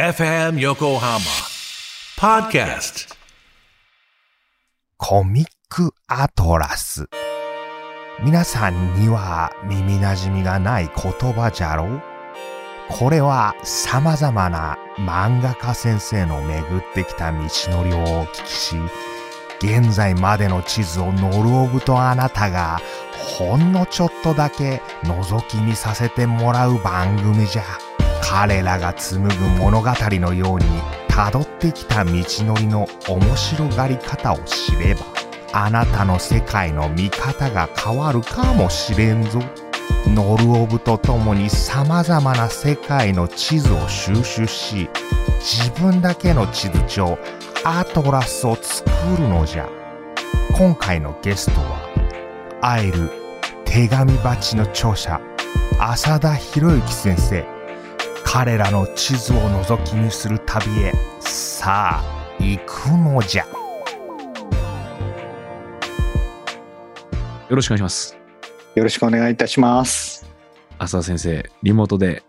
FM Yokohama Podcast コミックアトラス。皆さんには耳馴染みがない言葉じゃろこれは様々な漫画家先生の巡ってきた道のりをお聞きし、現在までの地図をノルオブとあなたがほんのちょっとだけ覗き見させてもらう番組じゃ。彼らが紡ぐ物語のように辿ってきた道のりの面白がり方を知れば、あなたの世界の見方が変わるかもしれんぞ。ノルオブと共に様々な世界の地図を収集し、自分だけの地図帳、アトラスを作るのじゃ。今回のゲストは、会える手紙鉢の著者、浅田博之先生。彼らの地図を覗き見する旅へ、さあ、行くのじゃ。よろしくお願いします。よろしくお願いいたします。浅田先生、リモートで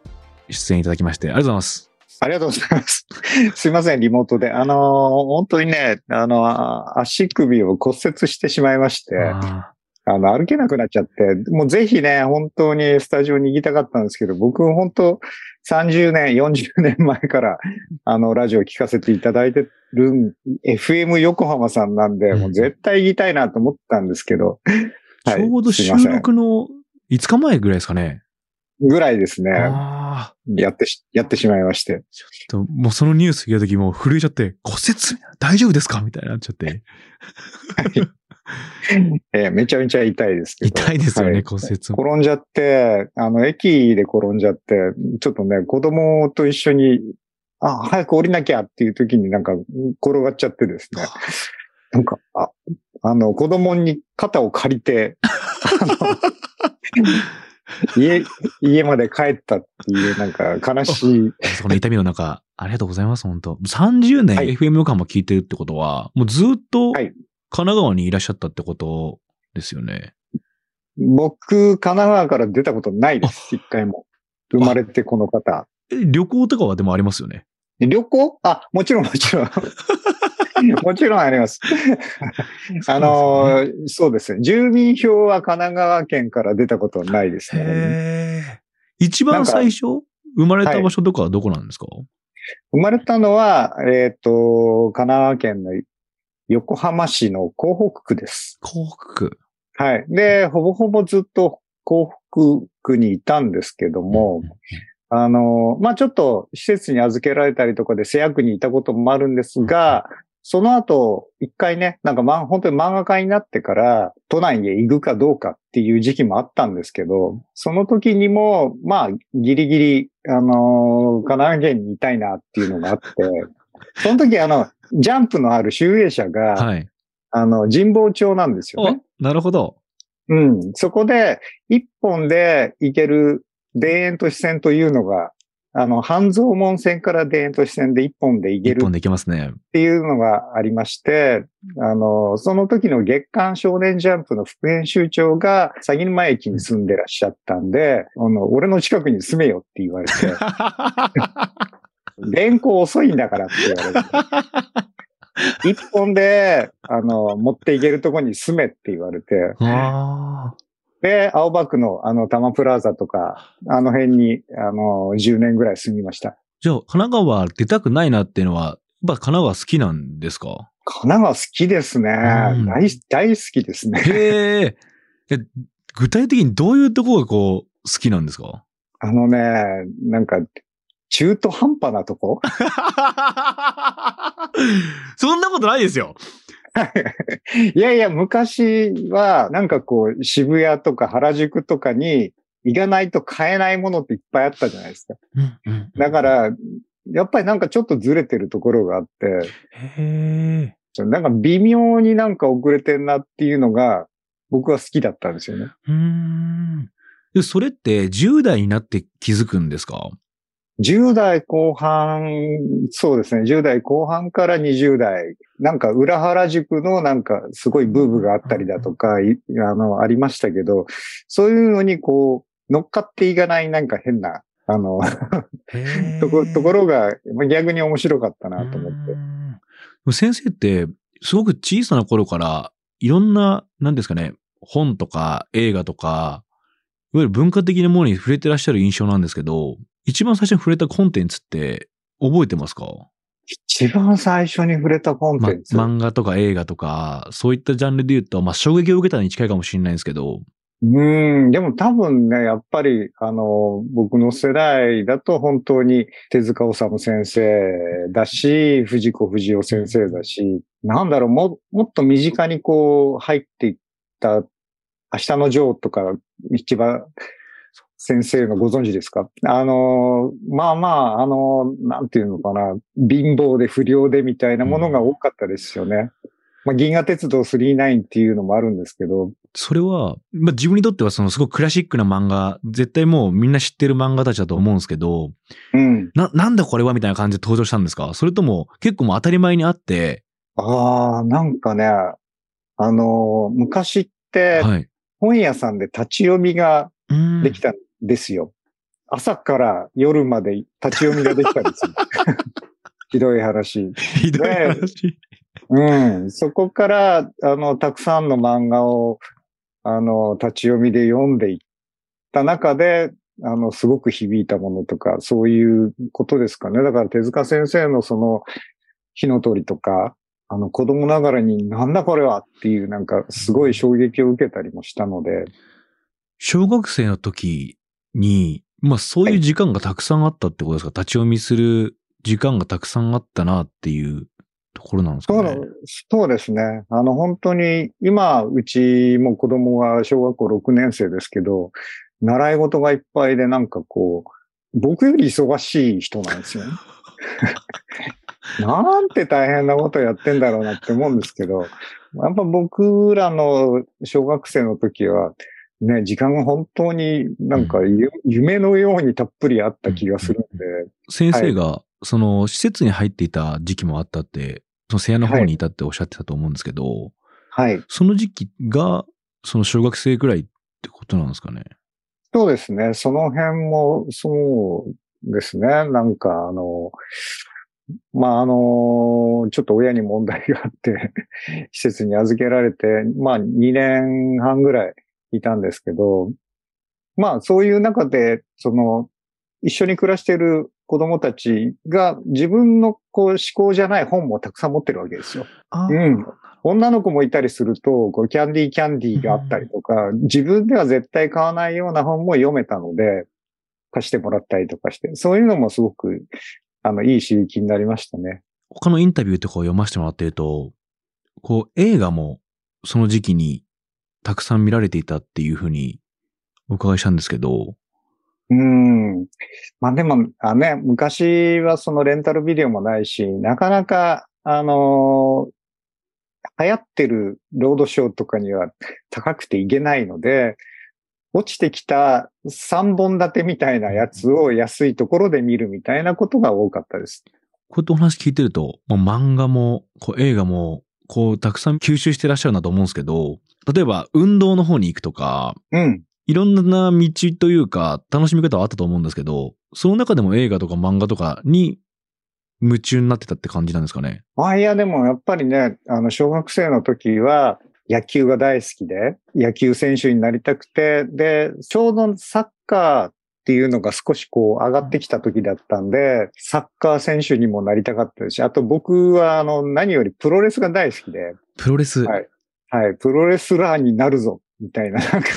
出演いただきまして、ありがとうございます。ありがとうございます。すいません、リモートで。あのー本当にね、あのー足首を骨折してしまいまして、ああの、歩けなくなっちゃって、もうぜひね、本当にスタジオに行きたかったんですけど、僕本当30年、40年前から、あの、ラジオ聞かせていただいてる FM 横浜さんなんで、うんもう絶対行きたいなと思ったんですけど、ー はいちょうど収録の5日前ぐらいですかね。ぐらいですね。やってし、やってしまいまして。ちょっと、もうそのニュース聞いた時もう震えちゃって、骨折大丈夫ですか？みたいになっちゃって。えーめちゃめちゃ痛いですけど。痛いですよね、はい骨折。転んじゃって、あの、駅で転んじゃって、ちょっとね、子供と一緒に、あ、早く降りなきゃっていう時になんか転がっちゃってですね。なんか、あ、あの、子供に肩を借りて、家、家まで帰ったっていう、なんか悲しい。そこの痛みの中、ありがとうございます、本当30年はい FM 横浜聞いてるってことは、もうずっとはい神奈川にいらっしゃったってことですよね？僕、神奈川から出たことないです、一回も。生まれてこの方。え旅行とかはでもありますよね？旅行？あ、もちろんもちろん。もちろんあります。あのーそうですね。住民票は神奈川県から出たことはないですね。一番最初生まれた場所とかはどこなんですか、生まれたのは、えっ、と、神奈川県の横浜市の港北区です。幸福。はい。で、ほぼほぼずっと港北区にいたんですけども、あの、まあ、ちょっと施設に預けられたりとかで制約にいたこともあるんですが、その後、一回ね、なんかま、本当に漫画家になってから、都内へ行くかどうかっていう時期もあったんですけど、その時にも、まあ、ギリギリ、あの、神奈川県にいたいなっていうのがあって、その時あの、ジャンプのある集英社が、はい。あの、神保町なんですよね。お、なるほど。うん。そこで、一本で行ける田園都市線というのが、あの、半蔵門線から田園都市線で一本で行けるっ一本でいけますね。ていうのがありまして、あの、その時の月刊少年ジャンプの副編集長が、鷺沼駅に住んでらっしゃったんで、あの、俺の近くに住めよって言われて、原稿遅いんだからって言われて、一本で、あの、持っていけるとこに住めって言われて、あで、青葉区のあの、多摩プラザとか、あの辺に、あの、10年ぐらい住みました。じゃあ、神奈川出たくないなっていうのは、やっぱ神奈川好きなんですか？神奈川好きですね。うん大、大好きですね。へえ。え具体的にどういうところがこう、好きなんですか？あのね、なんか、中途半端なとこ？そんなことないですよ。いやいや、昔は、なんかこう、渋谷とか原宿とかに行かないと買えないものっていっぱいあったじゃないですか。だか、ら、やっぱりなんかちょっとずれてるところがあって。なんか微妙になんか遅れてんなっていうのが、僕は好きだったんですよね。うーん。で、それって10代になって気づくんですか？10代後半、そうですね、10代後半から20代、なんか裏原宿のなんかすごいブームがあったりだとか、いあの、ありましたけど、そういうのにこう、乗っかっていかないなんか変な、あの、とこ、ところがまあ逆に面白かったなと思って。先生って、すごく小さな頃から、いろんな、なんですかね、本とか映画とか、いわゆる文化的なものに触れてらっしゃる印象なんですけど、一番最初に触れたコンテンツって覚えてますか？一番最初に触れたコンま、テンツ？漫画とか映画とか、そういったジャンルで言うと、まあ、衝撃を受けたに近いかもしれないんですけど、うん、でも多分ね、やっぱり、あの、僕の世代だと本当に手塚治虫先生だし、藤子不二雄先生だし、なんだろう、も、もっと身近にこう入っていった、明日のジョーとか、一番先生のご存知ですか？あの、まあまあ、あの、なんていうのかな、貧乏で不良でみたいなものが多かったですよね。まあ、銀河鉄道39っていうのもあるんですけど、それは、まあ、自分にとってはそのすごくクラシックな漫画、絶対もうみんな知ってる漫画たちだと思うんですけど、うん。な、なんだこれはみたいな感じで登場したんですか？それとも結構もう当たり前にあって、ああ、なんかね、あのー昔ってはい。本屋さんで立ち読みがうんできたんですよ。朝から夜まで立ち読みができたんですよ。ひどい話。ひどい話。うん。そこから、あの、たくさんの漫画を、あの、立ち読みで読んでいった中で、あの、すごく響いたものとか、そういうことですかね。だから手塚先生のその、火の鳥とか、あの、子供ながらになんだこれはっていう、なんか、すごい衝撃を受けたりもしたので、小学生の時に、まあそういう時間がたくさんあったってことですか、立ち読みする時間がたくさんあったなっていうところなんですかね？そうですね。あの、本当に、今、うちも子供が小学校6年生ですけど、習い事がいっぱいで、なんかこう、僕より忙しい人なんですよね。なんて大変なことやってんだろうなって思うんですけど、やっぱ僕らの小学生の時は、ね、時間が本当になんかゆ夢のようにたっぷりあった気がするんで、先生が、その施設に入っていた時期もあったって、その瀬谷の方にいたっておっしゃってたと思うんですけど、はい。その時期が、その小学生ぐらいってことなんですかね？そうですね。その辺も、そうですね。なんか、あの、まあ、あの、ちょっと親に問題があって、施設に預けられて、まあ、2年半ぐらいいたんですけど、まあ、そういう中で、その、一緒に暮らしている子供たちが自分のこう思考じゃない本もたくさん持ってるわけですよ。あうん。女の子もいたりすると、こうキャンディーキャンディーがあったりとか、自分では絶対買わないような本も読めたので、貸してもらったりとかして、そういうのもすごく、あの、いい刺激になりましたね。他のインタビューとかを読ませてもらってると、こう映画もその時期にたくさん見られていたっていうふうにお伺いしたんですけど、うん。まあでも、あね、昔はそのレンタルビデオもないし、なかなか、あのー流行ってるロードショーとかには高くていけないので、落ちてきた3本立てみたいなやつを安いところで見るみたいなことが多かったです。こうやってお話聞いてると、まあ、漫画もこう映画もこうたくさん吸収してらっしゃるなと思うんですけど、例えば運動の方に行くとか、うん。いろんな道というか楽しみ方はあったと思うんですけど、その中でも映画とか漫画とかに夢中になってたって感じなんですかね？あ、いや、でもやっぱりね、あの、小学生の時は野球が大好きで、野球選手になりたくて、で、ちょうどサッカーっていうのが少しこう上がってきた時だったんで、サッカー選手にもなりたかったですし、あと僕はあの、何よりプロレスが大好きで、プロレス。はい。はい、プロレスラーになるぞ、みたいな、なんか、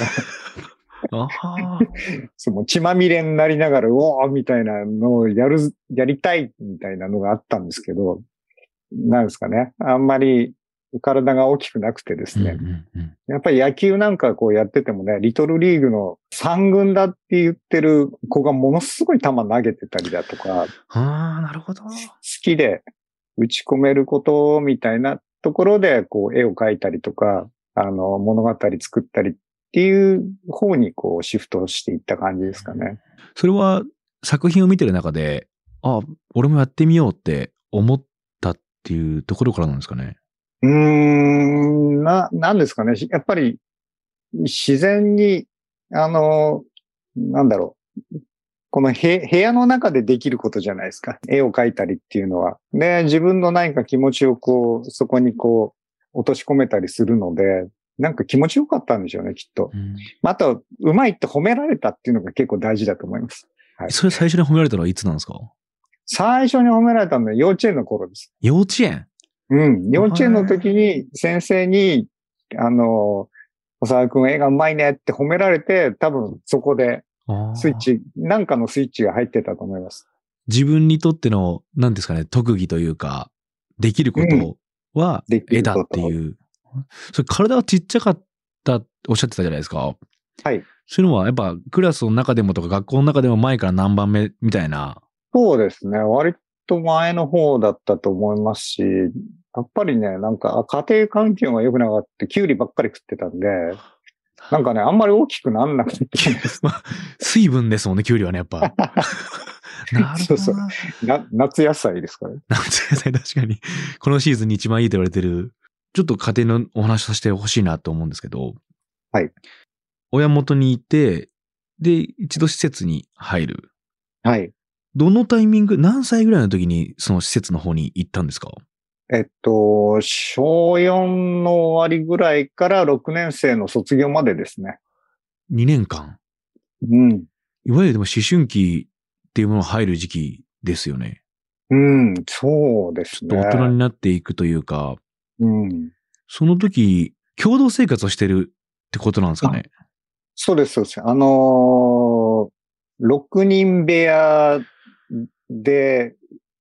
その血まみれになりながら、うおーみたいなのをやる、やりたい、みたいなのがあったんですけど、なんですかね。あんまり体が大きくなくてですね。やっぱり野球なんかこうやっててもね、リトルリーグの3軍だって言ってる子がものすごい球投げてたりだとか、ああ、なるほど。好きで打ち込めることみたいなところで、こう絵を描いたりとか、あの、物語作ったりっていう方にこうシフトしていった感じですかね。それは作品を見てる中で、あ、俺もやってみようって思ったっていうところからなんですかね。うーん、な、なんですかね。やっぱり、自然に、あの、なんだろう。この部部屋の中でできることじゃないですか。絵を描いたりっていうのは。で、自分の何か気持ちをこう、そこにこう、落とし込めたりするので、なんか気持ちよかったんでしょうね、きっと。うんまああと、うまいって褒められたっていうのが結構大事だと思います。はいそれ最初に褒められたのはいつなんですか？最初に褒められたのは幼稚園の頃です。幼稚園？うん。幼稚園の時に先生に、あの、小沢くん絵がうまいねって褒められて、多分そこでスイッチ、なんかのスイッチが入ってたと思います。自分にとっての、何ですかね、特技というか、できることは絵だっていう。それ体がちっちゃかった、おっしゃってたじゃないですか。はい。そういうのは、やっぱクラスの中でもとか学校の中でも前から何番目みたいな。そうですね。割と前の方だったと思いますし、やっぱりね、なんか、あ家庭環境が良くなかった、キュウリばっかり食ってたんで、なんかね、あんまり大きくなんなくて、水分ですもんね、キュウリはね、やっぱ。なるほそうそうどな。な夏野菜ですからね。夏野菜確かに、このシーズンに一番いいと言われてる、ちょっと家庭のお話させてほしいなと思うんですけど。はい。親元にいて、で、一度施設に入る。はい。どのタイミング、何歳ぐらいの時にその施設の方に行ったんですか？えっと、小4の終わりぐらいから6年生の卒業までですね。?2 年間？うん。いわゆるでも思春期っていうものが入る時期ですよね。うん、そうですちょっとね。大人になっていくというか、うん。その時、共同生活をしてるってことなんですかね？そうです、そうです。あのー、6人部屋で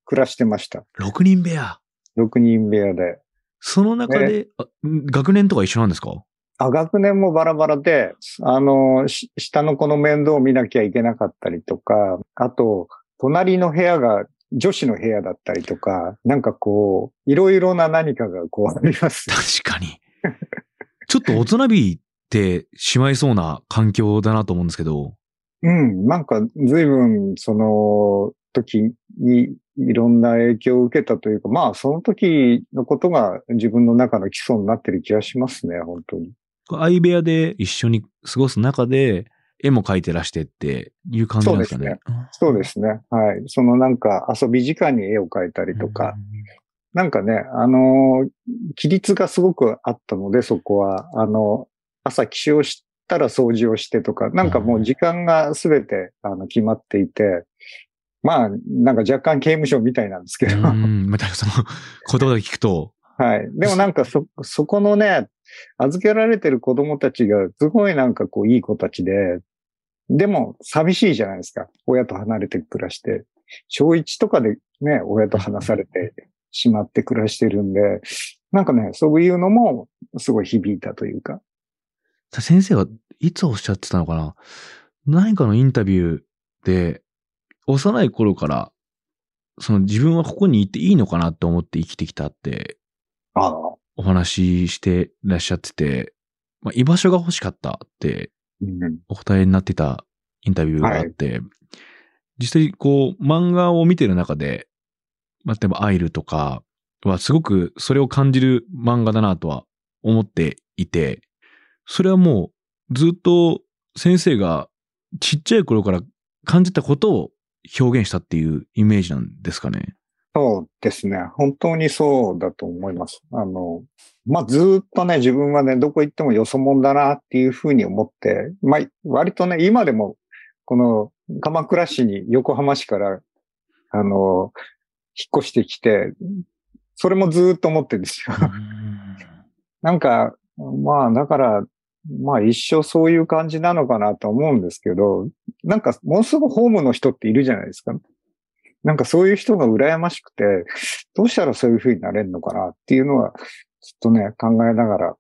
暮らしてました。6人部屋。6人部屋で。その中で、学年とか一緒なんですか？あ、学年もバラバラで、あの、し下の子の面倒を見なきゃいけなかったりとか、あと、隣の部屋が女子の部屋だったりとか、なんかこう、いろいろな何かがこうあります。確かに。ちょっと大人びてしまいそうな環境だなと思うんですけど。うん、なんか随分その時にいろんな影響を受けたというか、まあその時のことが自分の中の基礎になってる気がしますね、本当に。相部屋で一緒に過ごす中で、絵も描いてらしてっていう感じなんですかね。そうですね。はい。そのなんか遊び時間に絵を描いたりとか、なんかね、あのー、規律がすごくあったので、そこは、あの、朝起床したら掃除をしてとか、なんかもう時間がすべて、あの、決まっていて、まあ、なんか若干刑務所みたいなんですけど、うん。うん。またその言葉で聞くと、はい。でもなんかそ、そこのね、預けられてる子供たちがすごいなんかこういい子たちで、でも寂しいじゃないですか。親と離れて暮らして。小1とかでね、親と離されてしまって暮らしてるんで、なんかね、そういうのもすごい響いたというか。先生はいつおっしゃってたのかな？何かのインタビューで、幼い頃から、その自分はここにいていいのかなって思って生きてきたって。お話ししてらっしゃってて、まあ、居場所が欲しかったってうん。お答えになってたインタビューがあって、実際こう漫画を見てる中で、まあ、例えばアイルとかはすごくそれを感じる漫画だなとは思っていて、それはもうずっと先生がちっちゃい頃から感じたことを表現したっていうイメージなんですかね？そうですね。本当にそうだと思います。あの、まあ、ずーっとね、自分はね、どこ行ってもよそ者だなっていうふうに思って、まあ、割とね、今でも、この鎌倉市に横浜市から、あの、引っ越してきて、それもずーっと思ってるんですよ。なんか、まあ、だから、まあ一生そういう感じなのかなと思うんですけど、なんかものすごくホームの人っているじゃないですか。なんかそういう人が羨ましくて、どうしたらそういう風になれるのかなっていうのは、ずっとね、考えながら。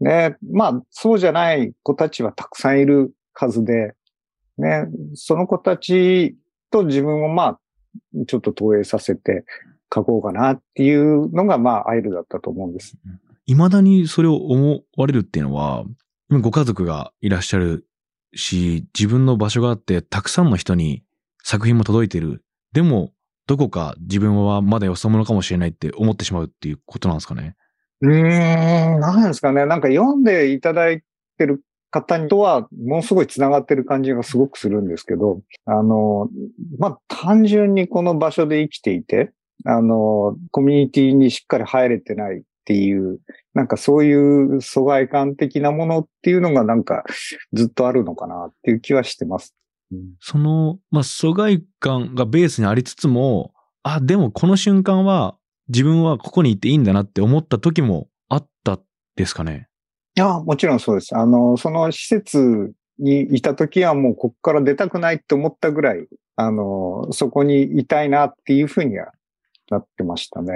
ね、まあそうじゃない子たちはたくさんいる数で、ね、その子たちと自分をまあ、ちょっと投影させて書こうかなっていうのがまあアイルだったと思うんです。未だにそれを思われるっていうのは、今ご家族がいらっしゃるし、自分の場所があって、たくさんの人に作品も届いてる。でも、どこか自分はまだよそ者かもしれないって思ってしまうっていうことなんですかね。うーん、なんですかね。なんか読んでいただいてる方とはものすごい繋がってる感じがすごくするんですけど、あの、まあ、単純にこの場所で生きていて、あの、コミュニティにしっかり入れてないっていう、なんかそういう疎外感的なものっていうのがなんかずっとあるのかなっていう気はしてます。その、まあ、疎外感がベースにありつつも、あ、でもこの瞬間は自分はここに行っていいんだなって思った時もあったですかね？いや、もちろんそうです。あの、その施設にいた時はもうここから出たくないって思ったぐらい、あの、そこにいたいなっていうふうにはなってましたね。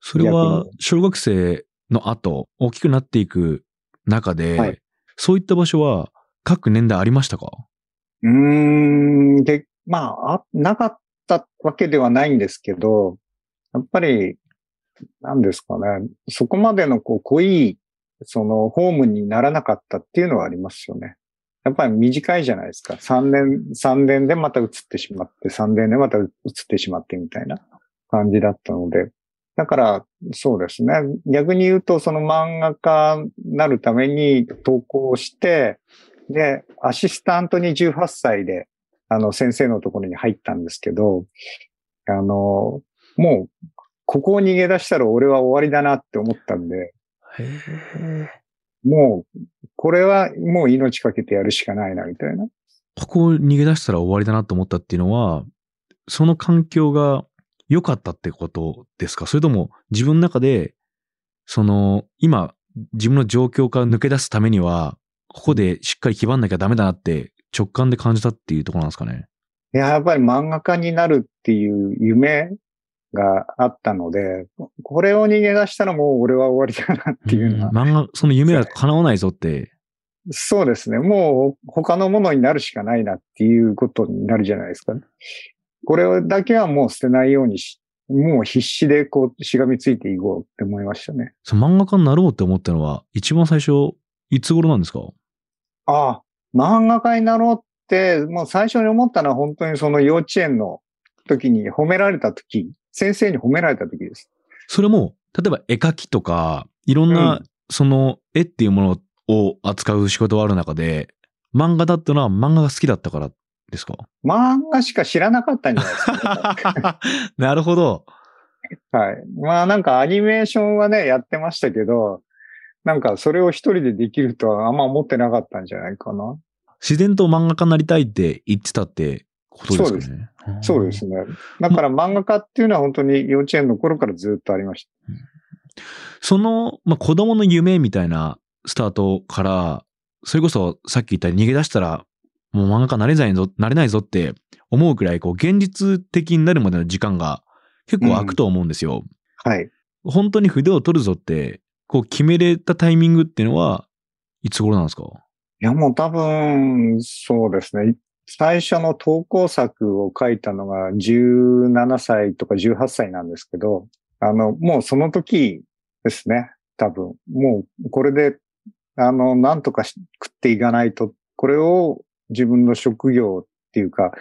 それは小学生の後、大きくなっていく中で、はい、そういった場所は各年代ありましたか？うーん、で、まあ、あ、なかったわけではないんですけど、やっぱり、なんですかね、そこまでのこう濃い、そのホームにならなかったっていうのはありますよね。やっぱり短いじゃないですか。3年、3年でまた移ってしまって、3年でまた移ってしまってみたいな感じだったので。だから、そうですね。逆に言うと、その漫画家になるために投稿して、で、アシスタントに18歳で、あの、先生のところに入ったんですけど、あの、もう、ここを逃げ出したら俺は終わりだなって思ったんで、もう、これはもう命かけてやるしかないな、みたいな。ここを逃げ出したら終わりだなと思ったっていうのは、その環境が良かったってことですか？それとも自分の中で、その、今、自分の状況から抜け出すためには、ここでしっかり基盤なきゃダメだなって直感で感じたっていうところなんですかね？いや、やっぱり漫画家になるっていう夢があったので、これを逃げ出したらもう俺は終わりだなっていうのは。漫画、その夢は叶わないぞって。そうですね。もう他のものになるしかないなっていうことになるじゃないですか、ね。これだけはもう捨てないようにし、もう必死でこうしがみついていこうって思いましたね。その漫画家になろうって思ったのは一番最初、いつ頃なんですか？ああ、漫画家になろうって、もう最初に思ったのは本当にその幼稚園の時に褒められた時、先生に褒められた時です。それも、例えば絵描きとか、いろんな、その絵っていうものを扱う仕事がある中で、漫画だったのは漫画が好きだったからですか？漫画しか知らなかったんじゃないですか、なるほど。はい。まあなんかアニメーションはね、やってましたけど、なんかそれを一人でできるとはあんま思ってなかったんじゃないかな。自然と漫画家になりたいって言ってたってことですかね。そうです。そうですね。だから漫画家っていうのは本当に幼稚園の頃からずっとありました。その、まあ、子供の夢みたいなスタートから、それこそさっき言った逃げ出したら、もう漫画家なれないぞ、なれないぞって思うくらい、こう、現実的になるまでの時間が結構空くと思うんですよ。うん、はい。本当に筆を取るぞって、こう決めれたタイミングっていうのは、いつ頃なんですか？いや、もう多分、そうですね。最初の投稿作を書いたのが17歳とか18歳なんですけど、あの、もうその時ですね。多分。もうこれで、あの、なんとか食っていかないと、これを自分の職業っていうか、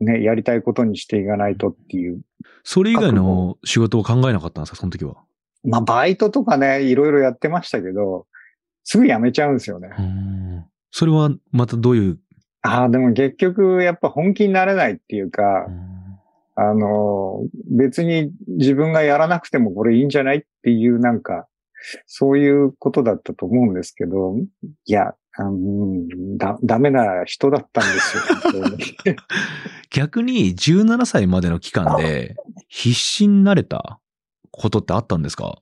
ね、やりたいことにしていかないとっていう。それ以外の仕事を考えなかったんですか、その時は。まあ、バイトとかね、いろいろやってましたけど、すぐ辞めちゃうんですよね。それはまたどういう？ああ、でも結局やっぱ本気になれないっていうか、あの、別に自分がやらなくてもこれいいんじゃないっていうなんか、そういうことだったと思うんですけど、いや、うん、だ、ダメな人だったんですよ。逆に17歳までの期間で必死になれたことってあったんですか？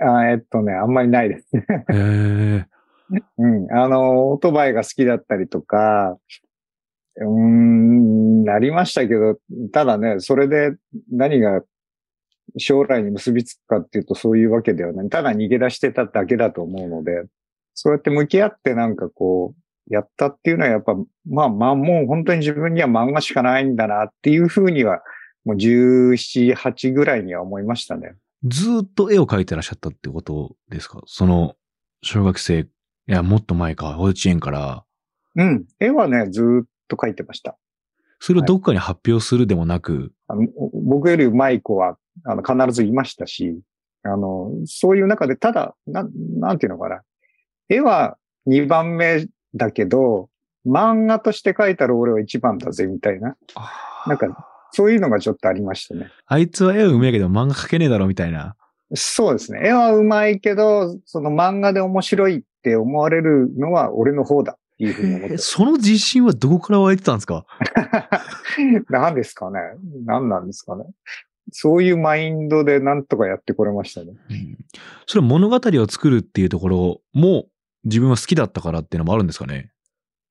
あえっとね、あんまりないですね。へー うん。あの、オートバイが好きだったりとか、うーん、なりましたけど、ただね、それで何が将来に結びつくかっていうとそういうわけではない。ただ逃げ出してただけだと思うので、そうやって向き合ってなんかこう、やったっていうのはやっぱ、まあまあもう本当に自分には漫画しかないんだなっていうふうには、もう17、8ぐらいには思いましたね。ずっと絵を描いてらっしゃったってことですか？その、小学生、いや、もっと前か、幼稚園から。うん。絵はね、ずっと書いてました。それをどっかに発表するでもなく。はい、あの僕より上手い子はあの必ずいましたし、あの、そういう中で、ただ、ななんていうのかな。絵は2番目だけど、漫画として描いたら俺は一番だぜ、みたいな。なんか、そういうのがちょっとありましたね。あいつは絵はうめえけど漫画描けねえだろみたいな。そうですね。絵はうまいけど、その漫画で面白いって思われるのは俺の方だっていうふうに思ってえその自信はどこから湧いてたんですか？何ですかね？何なんですかね？そういうマインドでなんとかやってこれましたね。それは物語を作るっていうところも自分は好きだったからっていうのもあるんですかね？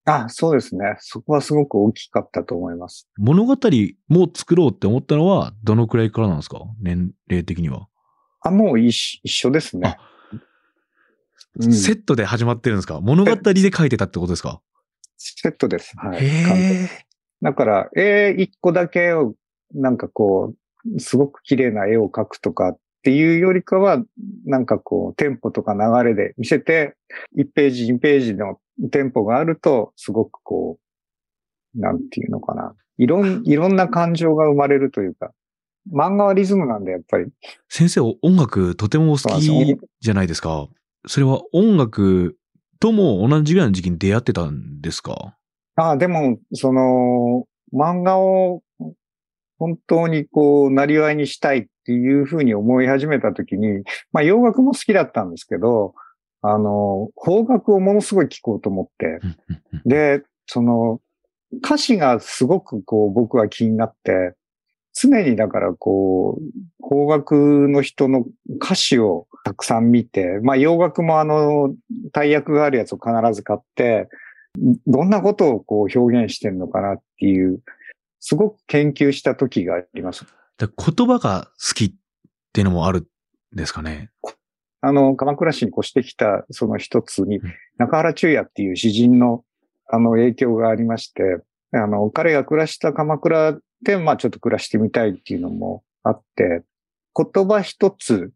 あ、そうですね。そこはすごく大きかったと思います。物語も作ろうって思ったのはどのくらいからなんですか？年齢的には。あ、もう一緒一緒ですね。うんセットで始まってるんですか？物語で書いてたってことですか？セットです。はい。だから、絵一個だけを、なんかこう、すごく綺麗な絵を描くとかっていうよりかは、なんかこう、テンポとか流れで見せて、1ページ、2ページのテンポがあると、すごくこう、なんていうのかな。いろん、いろんな感情が生まれるというか、漫画はリズムなんで、やっぱり。先生音楽とてもお好きじゃないですか。それは音楽とも同じぐらいの時期に出会ってたんですか？ああ、でも、その、漫画を本当にこう、なりわいにしたいっていうふうに思い始めたときに、まあ洋楽も好きだったんですけど、あの、邦楽をものすごい聴こうと思って、で、その、歌詞がすごくこう僕は気になって、常にだからこう、邦楽の人の歌詞をたくさん見て、まあ洋楽もあの、大役があるやつを必ず買って、どんなことをこう表現してるのかなっていう、すごく研究した時があります。だ言葉が好きっていうのもあるんですかね？あの、鎌倉市に越してきたその一つにうん、中原中也っていう詩人のあの影響がありまして、あの、彼が暮らした鎌倉で、まあちょっと暮らしてみたいっていうのもあって、言葉一つ、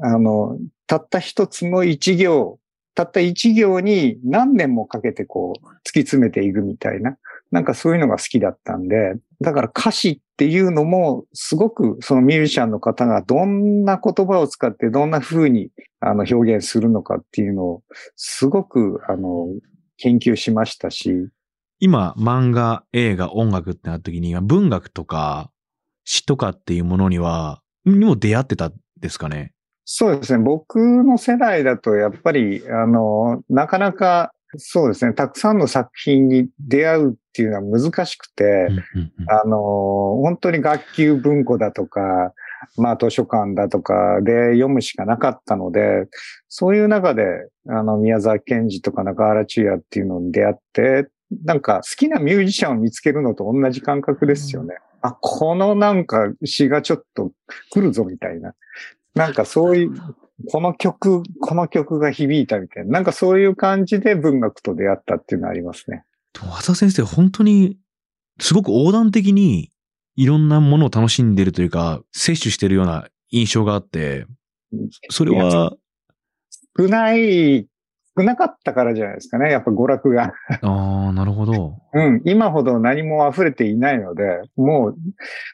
あの、たった一つの一行、たった一行に何年もかけてこう、突き詰めていくみたいな、なんかそういうのが好きだったんで、だから歌詞っていうのも、すごくそのミュージシャンの方がどんな言葉を使ってどんな風にあの表現するのかっていうのを、すごくあの、研究しましたし、今、漫画、映画、音楽ってなった時に、文学とか詩とかっていうものには、にも出会ってたんですかね？そうですね。僕の世代だと、やっぱり、あの、なかなか、そうですね。たくさんの作品に出会うっていうのは難しくて、あの、本当に学級文庫だとか、まあ図書館だとかで読むしかなかったので、そういう中で、あの、宮沢賢治とか中原中也っていうのに出会って、なんか好きなミュージシャンを見つけるのと同じ感覚ですよね。あ、このなんか詩がちょっと来るぞみたいな。なんかそういう、この曲、この曲が響いたみたいな。なんかそういう感じで文学と出会ったっていうのはありますね。でも和田先生、本当に、すごく横断的に、いろんなものを楽しんでるというか、摂取してるような印象があって、それは、少ない、少なかったからじゃないですかね。やっぱ娯楽が。ああ、なるほど。うん。今ほど何も溢れていないので、もう、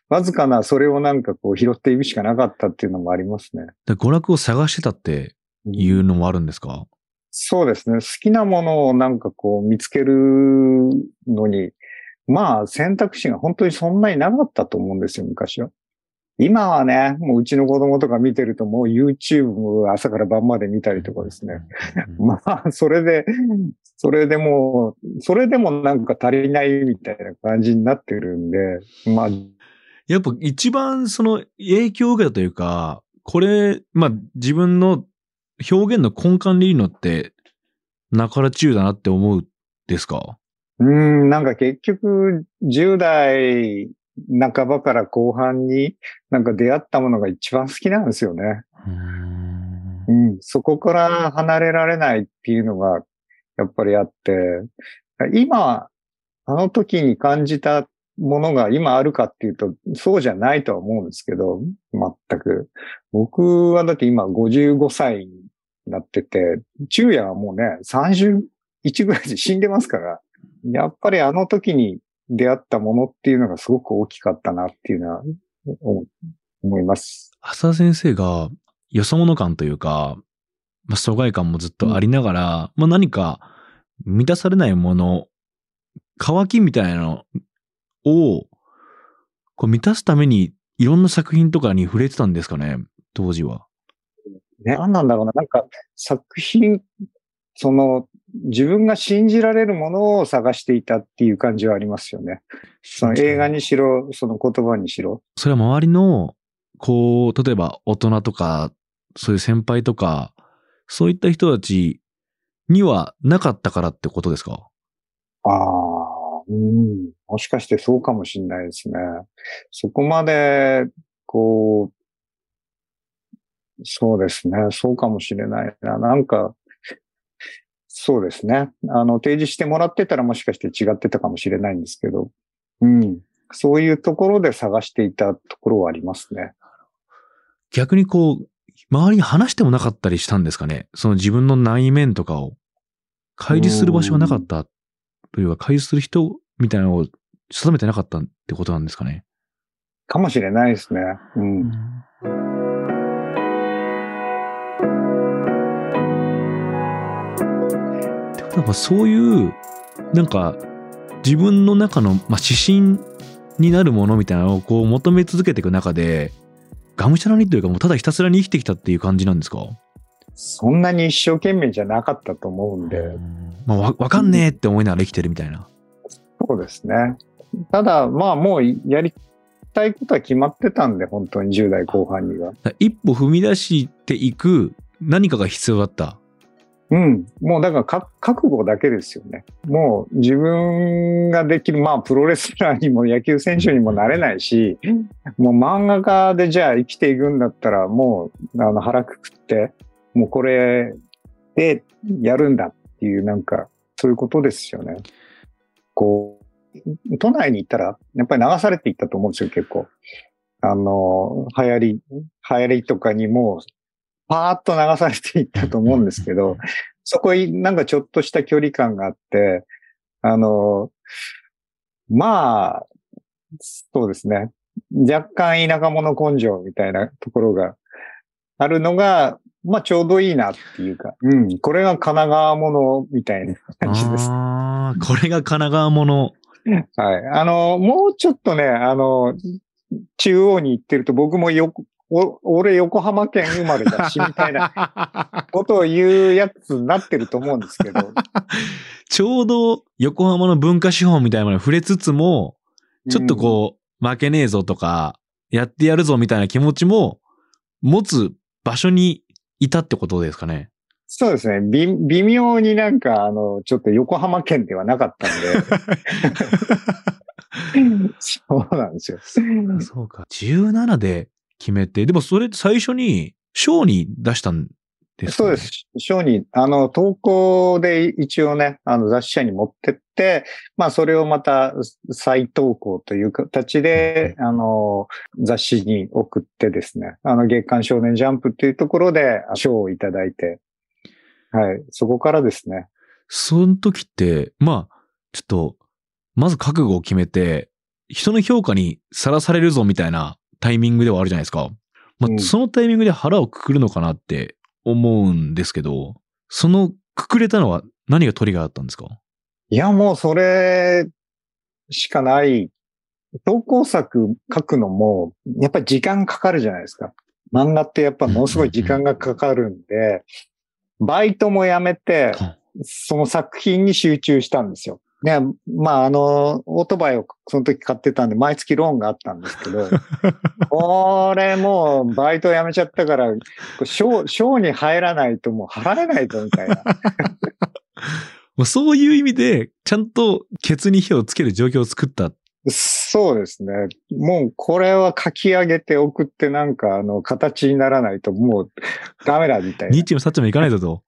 わずかなそれをなんかこう拾っていくしかなかったっていうのもありますね。で娯楽を探してたっていうのもあるんですか？そうですね。好きなものをなんかこう見つけるのに、まあ選択肢が本当にそんなになかったと思うんですよ、昔は。今はね、もううちの子供とか見てるともう YouTube を朝から晩まで見たりとかですね。うん。まあ、それで、それでもう、それでもなんか足りないみたいな感じになってるんで、まあ、やっぱ一番その影響を受けたというか、これ、まあ自分の表現の根幹でいいのって、中原中だなって思うですか？うーん、なんか結局、10代半ばから後半になんか出会ったものが一番好きなんですよね。うーんうん、そこから離れられないっていうのがやっぱりあって、今、あの時に感じたものが今あるかっていうと、そうじゃないとは思うんですけど、全く。僕はだって今55歳になってて、昼夜はもうね、31ぐらいで死んでますから、やっぱりあの時に出会ったものっていうのがすごく大きかったなっていうのは思います。浅田先生が、よそ者感というか、まあ、疎外感もずっとありながら、まあ、何か満たされないもの、渇きみたいなのを、こう満たすためにいろんな作品とかに触れてたんですかね、当時は。ね、何なんだろうな。なんか作品、その自分が信じられるものを探していたっていう感じはありますよね。その映画にしろ、その言葉にしろ。それは周りの、こう、例えば大人とか、そういう先輩とか、そういった人たちにはなかったからってことですか？ああ、うん。もしかしてそうかもしれないですね。そこまで、こう、そうですね。そうかもしれないな。なんか、そうですね。あの、提示してもらってたらもしかして違ってたかもしれないんですけど、うん。そういうところで探していたところはありますね。逆にこう、周りに話してもなかったりしたんですかねその自分の内面とかを。開示する場所がなかったというか、開示する人みたいなのを定めてなかったってことなんですかね。かもしれないですね。うん。ってことはそういう、なんか、自分の中の、まあ、指針になるものみたいなのをこう求め続けていく中で、がむしゃらにというかもうただひたすらに生きてきたっていう感じなんですか？そんなに一生懸命じゃなかったと思うんで、まあ、わわかんねえって思いながら生きてるみたいな。そうですね。ただ、まあもうやりたいことは決まってたんで、本当に10代後半には。一歩踏み出していく何かが必要だった。うん。もうだからか覚悟だけですよね。もう自分ができる、まあプロレスラーにも野球選手にもなれないし、もう漫画家でじゃあ生きていくんだったらもうあの腹くくって、もうこれでやるんだっていうなんかそういうことですよね。こう、都内に行ったらやっぱり流されていったと思うんですよ結構。あの、流行り、流行りとかにもパーッと流されていったと思うんですけど、そこになんかちょっとした距離感があって、あの、まあ、そうですね。若干田舎者根性みたいなところがあるのが、まあちょうどいいなっていうか、うん、これが神奈川者みたいな感じです。ああ、これが神奈川もの。はい。あの、もうちょっとね、あの、中央に行ってると僕もよお俺横浜県生まれだし、みたいな ことを言うやつになってると思うんですけど。ちょうど横浜の文化資本みたいなものに触れつつも、ちょっとこう、負けねえぞとか、やってやるぞみたいな気持ちも、持つ場所にいたってことですかね。そうですね。微微妙になんか、あの、ちょっと横浜県ではなかったんで。そうなんですよ。そうか。17で決めて、でもそれ最初に、賞に出したんですか、ね、そうで。す。賞に、あの、投稿で一応ね、あの、雑誌社に持ってって、まあ、それをまた再投稿という形で、あの、雑誌に送ってですね、あの、月刊少年ジャンプっていうところで賞をいただいて、はい、そこからですね。その時って、まあ、ちょっと、まず覚悟を決めて、人の評価にさらされるぞみたいなタイミングではあるじゃないですか。まあ、うんそのタイミングで腹をくくるのかなって思うんですけど、そのくくれたのは何がトリガーだったんですか？いや、もうそれしかない。投稿作書くのも、やっぱり時間かかるじゃないですか。漫画ってやっぱものすごい時間がかかるんで、バイトもやめて、その作品に集中したんですよ。ね、まあ、あの、オートバイをその時買ってたんで、毎月ローンがあったんですけど、これもうバイト辞めちゃったから、ショー、ショーに入らないともう払えないとみたいな。もうそういう意味で、ちゃんとケツに火をつける状況を作った。そうですね。もうこれは書き上げて送ってなんかあの形にならないともうダメだみたいな。ニッチもサッチもいかないぞと。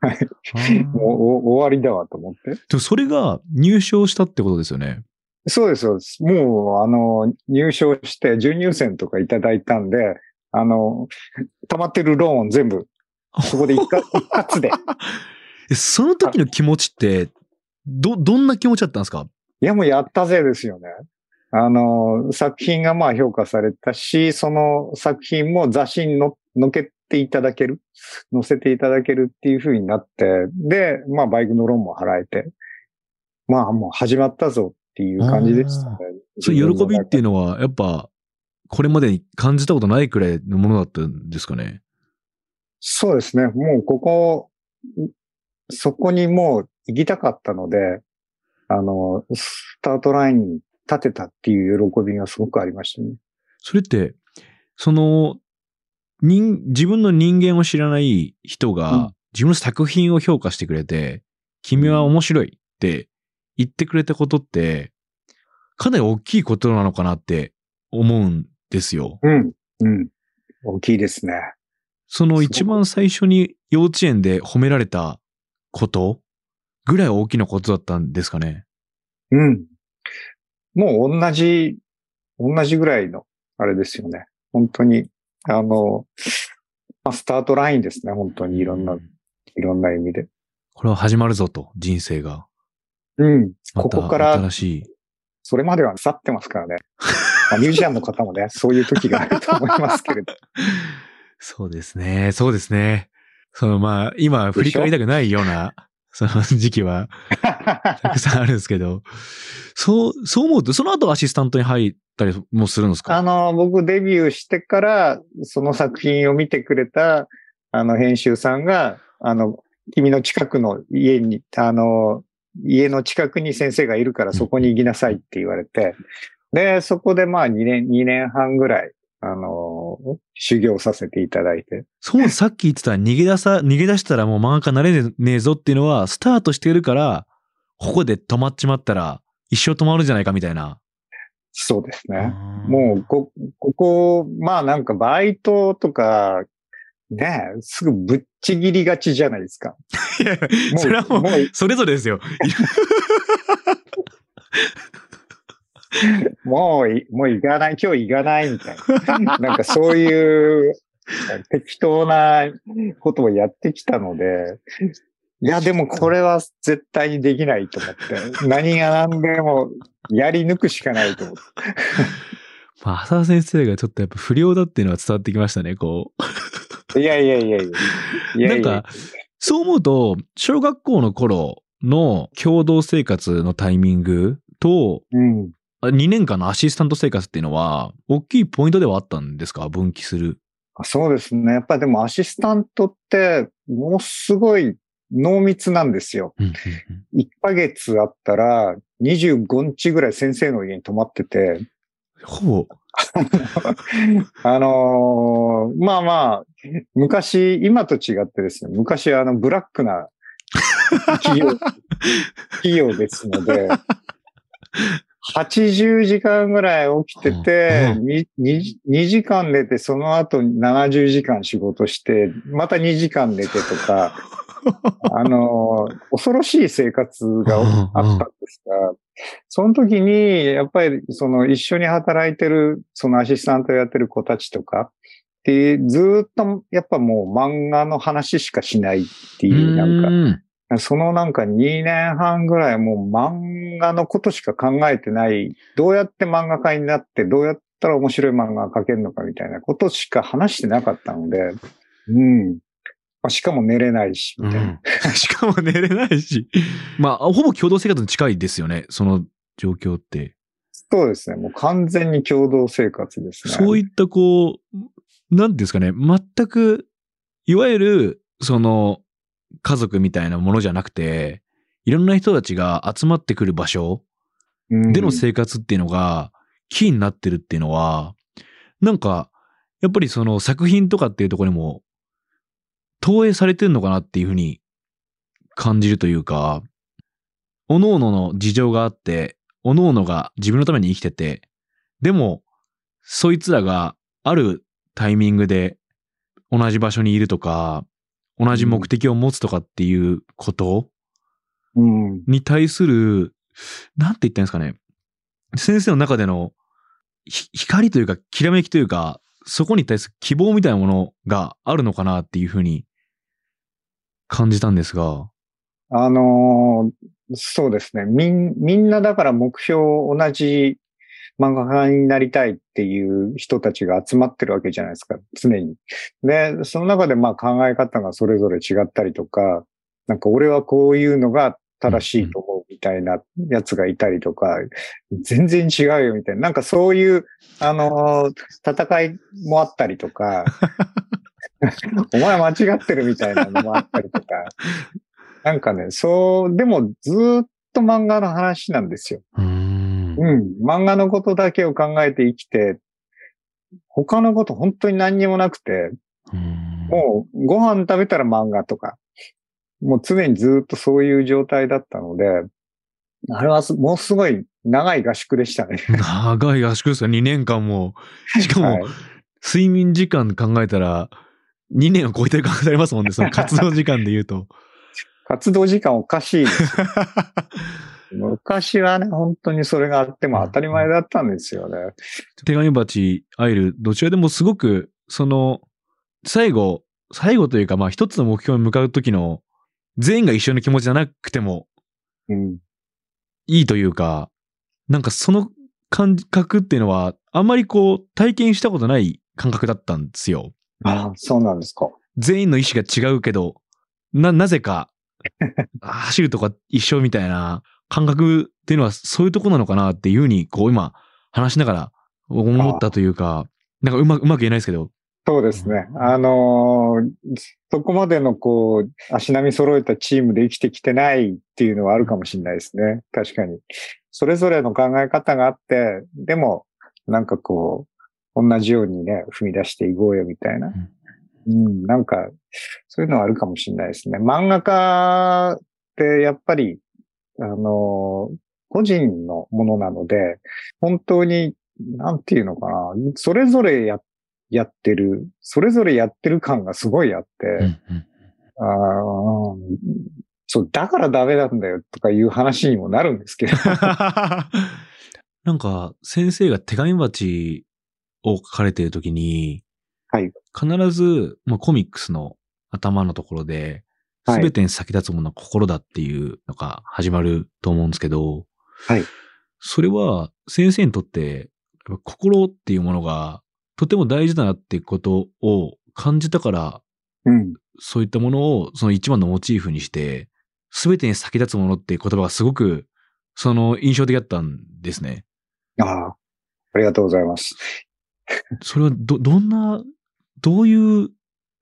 はい もうお終わりだわと思って。でもそれが入賞したってことですよね。そうです、そうです。もうあの入賞して準入選とかいただいたんで、あの、溜まってるローン全部そこで一括 一括で。えその時の気持ちって、ど、どんな気持ちだったんですか？いやもうやったぜですよね。あの、作品がまあ評価されたし、その作品も雑誌にの載っけっていただける、乗せていただけるっていう風になって、で、まあバイクのローンも払えて、まあもう始まったぞっていう感じでしたね。そういう喜びっていうののは、やっぱ、これまでに感じたことないくらいのものだったんですかね？そうですね。もうここ、そこにもう行きたかったので、あの、スタートラインに立てたっていう喜びがすごくありましたね。それって、その、人、自分の人間を知らない人が、うん自分の作品を評価してくれて、君は面白いって言ってくれたことって、かなり大きいことなのかなって思うんですよ。うん。うん。大きいですね。その一番最初に幼稚園で褒められたことぐらい大きなことだったんですかね。うん。もう同じ、同じぐらいの、あれですよね。本当に、あの、まあスタートラインですね。本当にいろんな、いろんな意味で。これは始まるぞと、人生が。うん。ここから新しい。それまでは去ってますからね。まあ、ミュージシャンの方もね、そういう時があると思いますけれど。そうですね。そうですね。そのまあ、今振り返りたくないような、その時期は たくさんあるんですけど、そう、そう思うと、その後アシスタントに入ったりもするんですか？あの、僕デビューしてから、その作品を見てくれた、あの、編集さんが、あの、君の近くの家に、あの、家の近くに先生がいるからそこに行きなさいって言われて、で、そこでまあ2年、2年半ぐらい、あの、修行させていただいて。そう、さっき言ってた逃げ出さ、逃げ出したらもう漫画家なれねえぞっていうのは、スタートしてるから、ここで止まっちまったら、一生止まるんじゃないかみたいな。そうですね。もう、こ、ここ、まあなんかバイトとか、ねえ、すぐぶっちぎりがちじゃないですか。いやそれはもう、もう、それぞれですよ。もうい、もう行かない、今日行かないみたいな。なんかそういう適当なことをやってきたので、いや、でもこれは絶対にできないと思って、何が何でもやり抜くしかないと思って。まあ、浅田先生がちょっとやっぱ不良だっていうのは伝わってきましたね、こう。いやいやいやいや。ないんやか、そう思うと、小学校の頃の共同生活のタイミングと、うん。2年間のアシスタント生活っていうのは、大きいポイントではあったんですか？分岐する。そうですね。やっぱりでもアシスタントって、ものすごい濃密なんですよ。うんうん1ヶ月あったら、25日ぐらい先生の家に泊まってて、ほぼ、あのーまあまあ、昔、今と違ってですね、昔あの、ブラックな企業、企業ですので、80時間ぐらい起きてて、うにに 2, 時間寝て、その後70時間仕事して、また2時間寝てとか、あのー恐ろしい生活があったんですが、その時に、やっぱり、その一緒に働いてる、そのアシスタントやってる子たちとか、で、ずーっと、やっぱもう漫画の話しかしないっていう、なんか、うんそのなんか2年半ぐらいもう漫画のことしか考えてない、どうやって漫画家になって、どうやったら面白い漫画が描けるのかみたいなことしか話してなかったので、うん。まあ、しかも寝れないし、みたいな。う んしかも寝れないし。まあ、ほぼ共同生活に近いですよね。その状況って。そうですね。もう完全に共同生活ですね。そういったこう、なんていうんですかね、全く、いわゆる、その、家族みたいなものじゃなくて、いろんな人たちが集まってくる場所うんでの生活っていうのが、キーになってるっていうのは、なんか、やっぱりその作品とかっていうところにも、投影されてるのかなっていうふうに感じるというか、各々の事情があって、各々が自分のために生きてて、でも、そいつらがあるタイミングで同じ場所にいるとか、同じ目的を持つとかっていうことうん。に対する、なんて言ったんですかね。先生の中でのひ光というか、きらめきというか、そこに対する希望みたいなものがあるのかなっていうふうに感じたんですが。あのーそうですね。みん、みんなだから目標同じ漫画家になりたいっていう人たちが集まってるわけじゃないですか、常に。で、その中でまあ考え方がそれぞれ違ったりとか、なんか俺はこういうのが正しいと思うみたいなやつがいたりとか、全然違うよみたいな。なんかそういう、あのー戦いもあったりとか、お前間違ってるみたいなのもあったりとか。なんかね、そう、でもずーっと漫画の話なんですよ。うーん。うん。漫画のことだけを考えて生きて、他のこと本当に何にもなくて、うんもうご飯食べたら漫画とか、もう常にずっとそういう状態だったので、あれはすもうすごい長い合宿でしたね。長い合宿ですよ、2年間も。しかも、はい睡眠時間考えたら、2年を超えてる可能性ありますもんね、その活動時間で言うと。活動時間おかしいですよ。昔はね、本当にそれがあっても当たり前だったんですよね。手紙鉢、アイル、どちらでもすごく、その、最後、最後というか、まあ一つの目標に向かう時の、全員が一緒の気持ちじゃなくてもうん。いいというか、なんかその感覚っていうのは、あんまりこう、体験したことない感覚だったんですよ。ああ、そうなんですか。全員の意思が違うけど、な、なぜか、あ 走るとか一緒みたいな感覚っていうのはそういうとこなのかなっていうふうに、こう今話しながら思ったというか、なんかうまうまく言えないですけど、そうですね。あのーそこまでのこう、足並み揃えたチームで生きてきてないっていうのはあるかもしれないですね。確かに。それぞれの考え方があって、でも、なんかこう、同じようにね、踏み出していこうよみたいな。うん、なんか、そういうのはあるかもしれないですね。漫画家ってやっぱり、あのー個人のものなので、本当に、なんていうのかな、それぞれや、やってる、それぞれやってる感がすごいあって、うんうんそう、だからダメなんだよとかいう話にもなるんですけど。なんか、先生が手紙鉢を書かれているときに、はい。必ず、まあ、コミックスの頭のところで、すはいべてに先立つものは心だっていうのが始まると思うんですけど、はい。それは先生にとって、心っていうものがとても大事だなっていうことを感じたから、うん。そういったものをその一番のモチーフにして、すべてに先立つものっていう言葉がすごく、その印象的だったんですね。ああ、ありがとうございます。それはど、どんな、どういう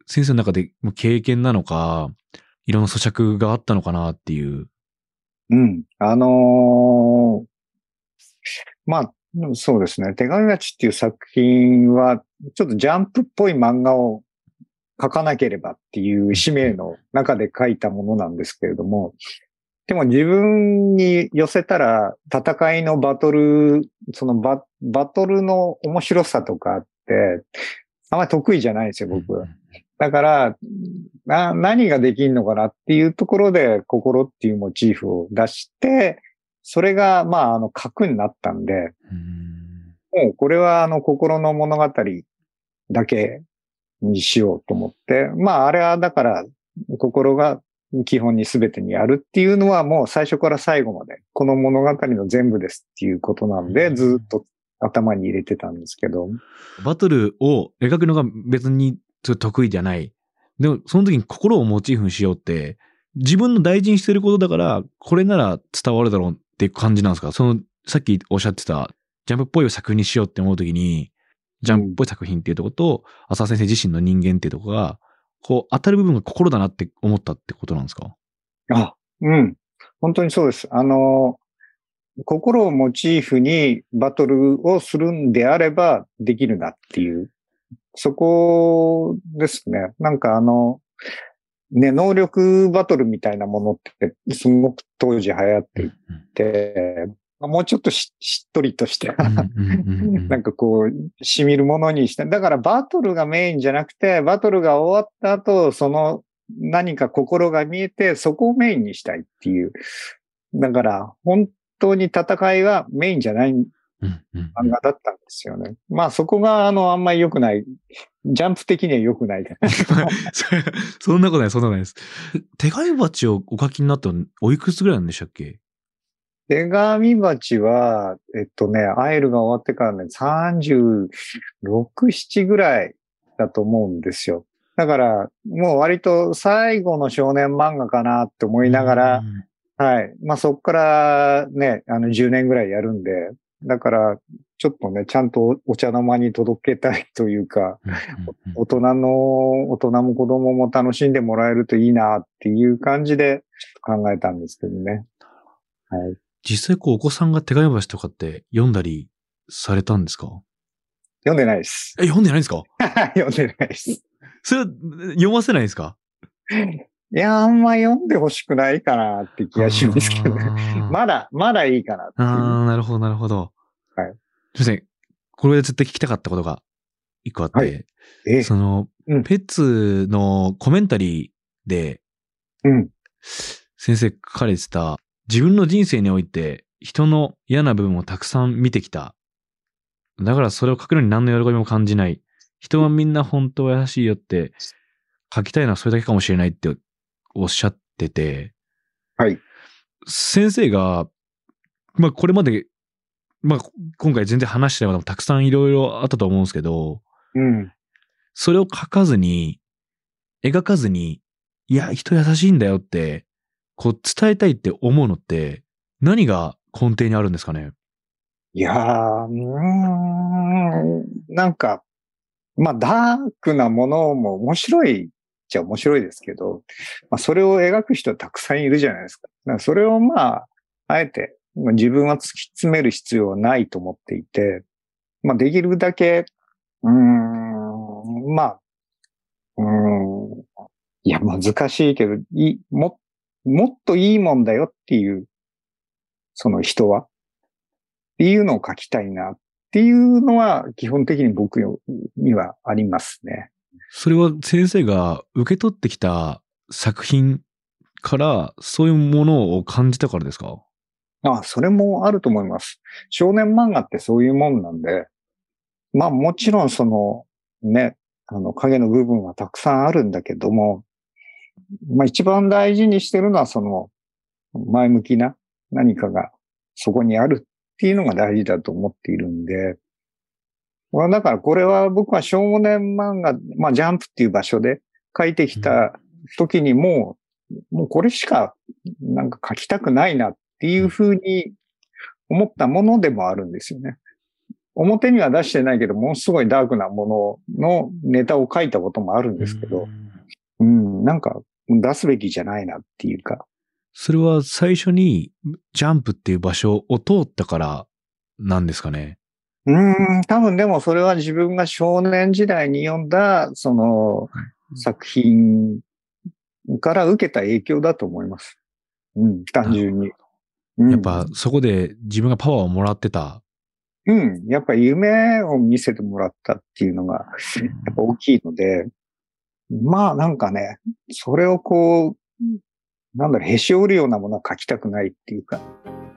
先生の中でも経験なのか、いろんな咀嚼があったのかなっていう。うん。あのーまあ、そうですね。手紙町っていう作品は、ちょっとジャンプっぽい漫画を書かなければっていう使命の中で書いたものなんですけれども、でも自分に寄せたら戦いのバトル、そのババトルの面白さとかって、あんまり得意じゃないんですよ、僕は。だから、な、何ができんのかなっていうところで、心っていうモチーフを出して、それが、まあ、あの、核になったんで、うんもうこれは、あの、心の物語だけにしようと思って、まあ、あれは、だから、心が基本に全てにあるっていうのは、もう最初から最後まで、この物語の全部ですっていうことなんで、うん。ずっと頭に入れてたんですけど、バトルを描くのが別に得意じゃない。でも、その時に心をモチーフにしようって、自分の大事にしてることだから、これなら伝わるだろうっていう感じなんですか？その、さっきおっしゃってた、ジャンプっぽい作品にしようって思う時に、ジャンプっぽい作品っていうところと、浅田先生自身の人間っていうところが、こう、当たる部分が心だなって思ったってことなんですか？あ、うん。本当にそうです。あの、心をモチーフにバトルをするんであればできるなっていう。そこですね。なんかあの、ね、能力バトルみたいなものってすごく当時流行っていて、もうちょっとししっとりとして、なんかこう、染みるものにして、だからバトルがメインじゃなくて、バトルが終わった後、その何か心が見えて、そこをメインにしたいっていう。だから、本当に戦いはメインじゃない漫画だったんですよね。まあそこが、あの、あんまり良くない。ジャンプ的には良くない。そんなことない、そんなことないです。手紙鉢をお書きになったのおいくつぐらいなんでしたっけ？手紙鉢は、えっとね、アイルが終わってからね、36、7ぐらいだと思うんですよ。だから、もう割と最後の少年漫画かなって思いながら、はい。まあそっからね、あの10年ぐらいやるんで、だから、ちょっとね、ちゃんとお茶の間に届けたいというか、大人の、大人も子供も楽しんでもらえるといいなっていう感じでちょっと考えたんですけどね。はい。実際こうお子さんが手紙橋とかって読んだりされたんですか？読んでないです。え、読んでないんですか？読んでないです。それは読ませないんですか？いや、あんま読んでほしくないかなって気がしますけどね。まだ、まだいいかな。あー、なるほど、なるほど。はい。すいません。これで絶対聞きたかったことが一個あって、はいえその、うんペッツのコメンタリーでうん。先生書かれてた自分の人生において人の嫌な部分をたくさん見てきた。だからそれを書くのに何の喜びも感じない。人はみんな本当は優しいよって書きたいのはそれだけかもしれないっておっしゃってて、はい。先生が、まあこれまで、まあ今回全然話してないこともたくさんいろいろあったと思うんですけど、うん。それを書かずに、描かずに、いや、人優しいんだよって、こう伝えたいって思うのって、何が根底にあるんですかね？いやー、うーん、なんか、まあ、ダークなものも面白いっちゃ面白いですけど、まあ、それを描く人はたくさんいるじゃないですか。かそれをまあ、あえて、自分は突き詰める必要はないと思っていて、まあ、できるだけ、うん、まあ、うん、いや、難しいけど、いい、も、もっといいもんだよっていう、その人は、っていうのを書きたいなっていうのは基本的に僕にはありますね。それは先生が受け取ってきた作品からそういうものを感じたからですか？あそれもあると思います。少年漫画ってそういうもんなんで、まあもちろんそのね、あの影の部分はたくさんあるんだけども、まあ一番大事にしてるのはその前向きな何かがそこにあるっていうのが大事だと思っているんで、まあだからこれは僕は少年漫画、まあジャンプっていう場所で書いてきた時にもう、もうこれしかなんか書きたくないなっていうふうに思ったものでもあるんですよね。表には出してないけど、ものすごいダークなもののネタを書いたこともあるんですけど、うん、なんか出すべきじゃないなっていうか。それは最初にジャンプっていう場所を通ったからなんですかね？うん、多分でもそれは自分が少年時代に読んだ、その作品から受けた影響だと思います。うん、単純に。うんやっぱそこで自分がパワーをもらってた。うん。やっぱ夢を見せてもらったっていうのが、やっぱ大きいので、まあなんかね、それをこう、なんだろう、へし折るようなものは書きたくないっていうか、本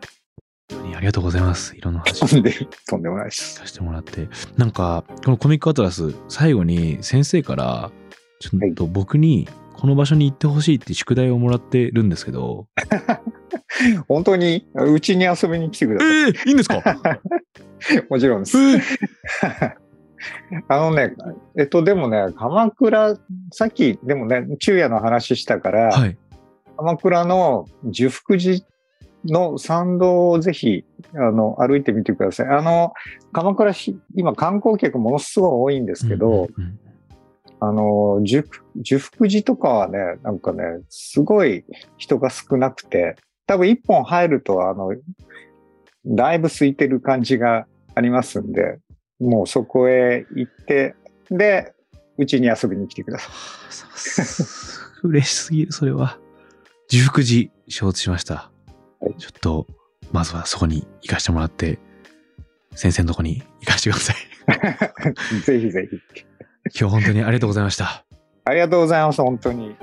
当にありがとうございます。いろんな話とん で、とんでもないです。させてもらって。なんか、このコミックアトラス、最後に先生から、ちょっと僕にこの場所に行ってほしいって宿題をもらってるんですけど、本当に、うちに遊びに来てくだえさえいいんですか？い。もちろんです。ええあのね、えっと、でもね、鎌倉、さっき、でもね、昼夜の話したから、はい。鎌倉の十福寺の参道をぜひ、あの、歩いてみてください。あの、鎌倉市、今観光客ものすごい多いんですけど、うんうんうんあの、十福十福寺とかはね、なんかね、すごい人が少なくて、多分一本入ると、あの、だいぶ空いてる感じがありますんで、もうそこへ行って、で、うちに遊びに来てください。嬉しすぎる、それは。十福寺、承知しました。はいちょっと、まずはそこに行かしてもらって、先生のとこに行かしてください。ぜひぜひ。今日本当にありがとうございました。ありがとうございます、本当に。